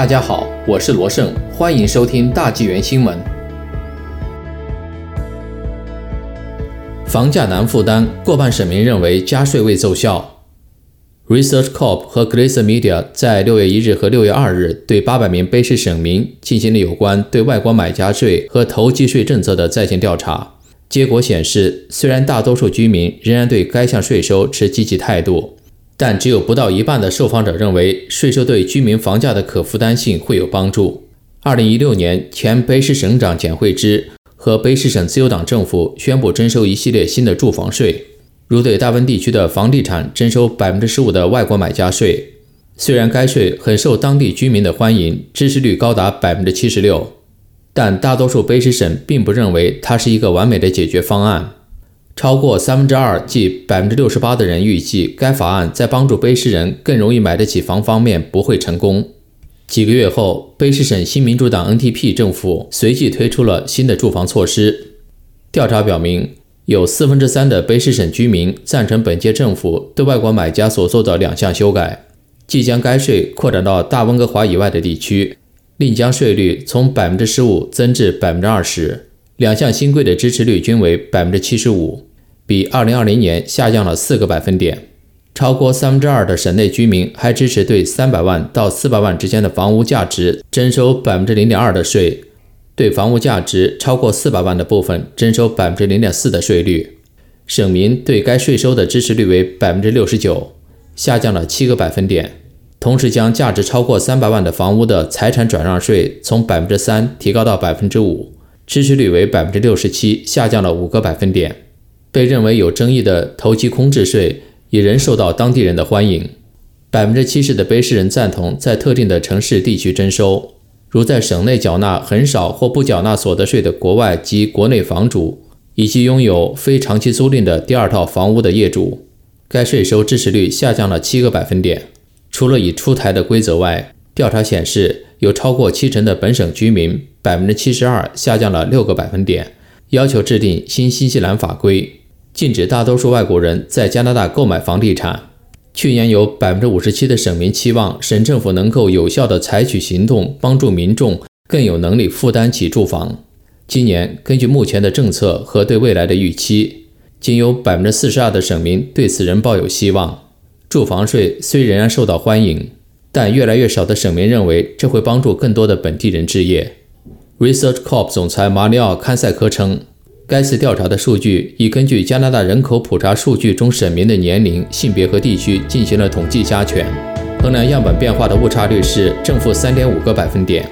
大家好，我是罗胜，欢迎收听大纪元新闻。房价难负担，过半省民认为加税未奏效。Research Corp 和 g l a c e Media 在六月一日和六月二日对八百名卑诗省民进行了有关对外国买家税和投机税政策的在线调查。结果显示，虽然大多数居民仍然对该项税收持积极态度。但只有不到一半的受访者认为税收对居民房价的可负担性会有帮助。二零一六年，前卑诗省长简惠之和卑诗省自由党政府宣布征收一系列新的住房税，如对大温地区的房地产征收百分之十五的外国买家税。虽然该税很受当地居民的欢迎，支持率高达百分之七十六，但大多数卑诗省并不认为它是一个完美的解决方案。超过三分之二，即百分之六十八的人预计，该法案在帮助卑诗人更容易买得起房方面不会成功。几个月后，卑诗省新民主党 NTP 政府随即推出了新的住房措施。调查表明，有四分之三的卑诗省居民赞成本届政府对外国买家所做的两项修改，即将该税扩展到大温哥华以外的地区，另将税率从百分之十五增至百分之二十。两项新规的支持率均为百分之七十五。比二零二零年下降了四个百分点，超过三分之二的省内居民还支持对三百万到四百万之间的房屋价值征收百分之零点二的税，对房屋价值超过四百万的部分征收百分之零点四的税率。省民对该税收的支持率为百分之六十九，下降了七个百分点。同时，将价值超过三百万的房屋的财产转让税从百分之三提高到百分之五，支持率为百分之六十七，下降了五个百分点。被认为有争议的投机空置税也仍受到当地人的欢迎。百分之七十的卑诗人赞同在特定的城市地区征收，如在省内缴纳很少或不缴纳所得税的国外及国内房主，以及拥有非长期租赁的第二套房屋的业主。该税收支持率下降了七个百分点。除了已出台的规则外，调查显示有超过七成的本省居民，百分之七十二下降了六个百分点，要求制定新新西兰法规。禁止大多数外国人在加拿大购买房地产。去年有百分之五十七的省民期望省政府能够有效地采取行动，帮助民众更有能力负担起住房。今年，根据目前的政策和对未来的预期，仅有百分之四十二的省民对此仍抱有希望。住房税虽仍然受到欢迎，但越来越少的省民认为这会帮助更多的本地人置业。Research Corp 总裁马里奥·堪塞科称。该次调查的数据已根据加拿大人口普查数据中省民的年龄、性别和地区进行了统计加权，衡量样本变化的误差率是正负三点五个百分点。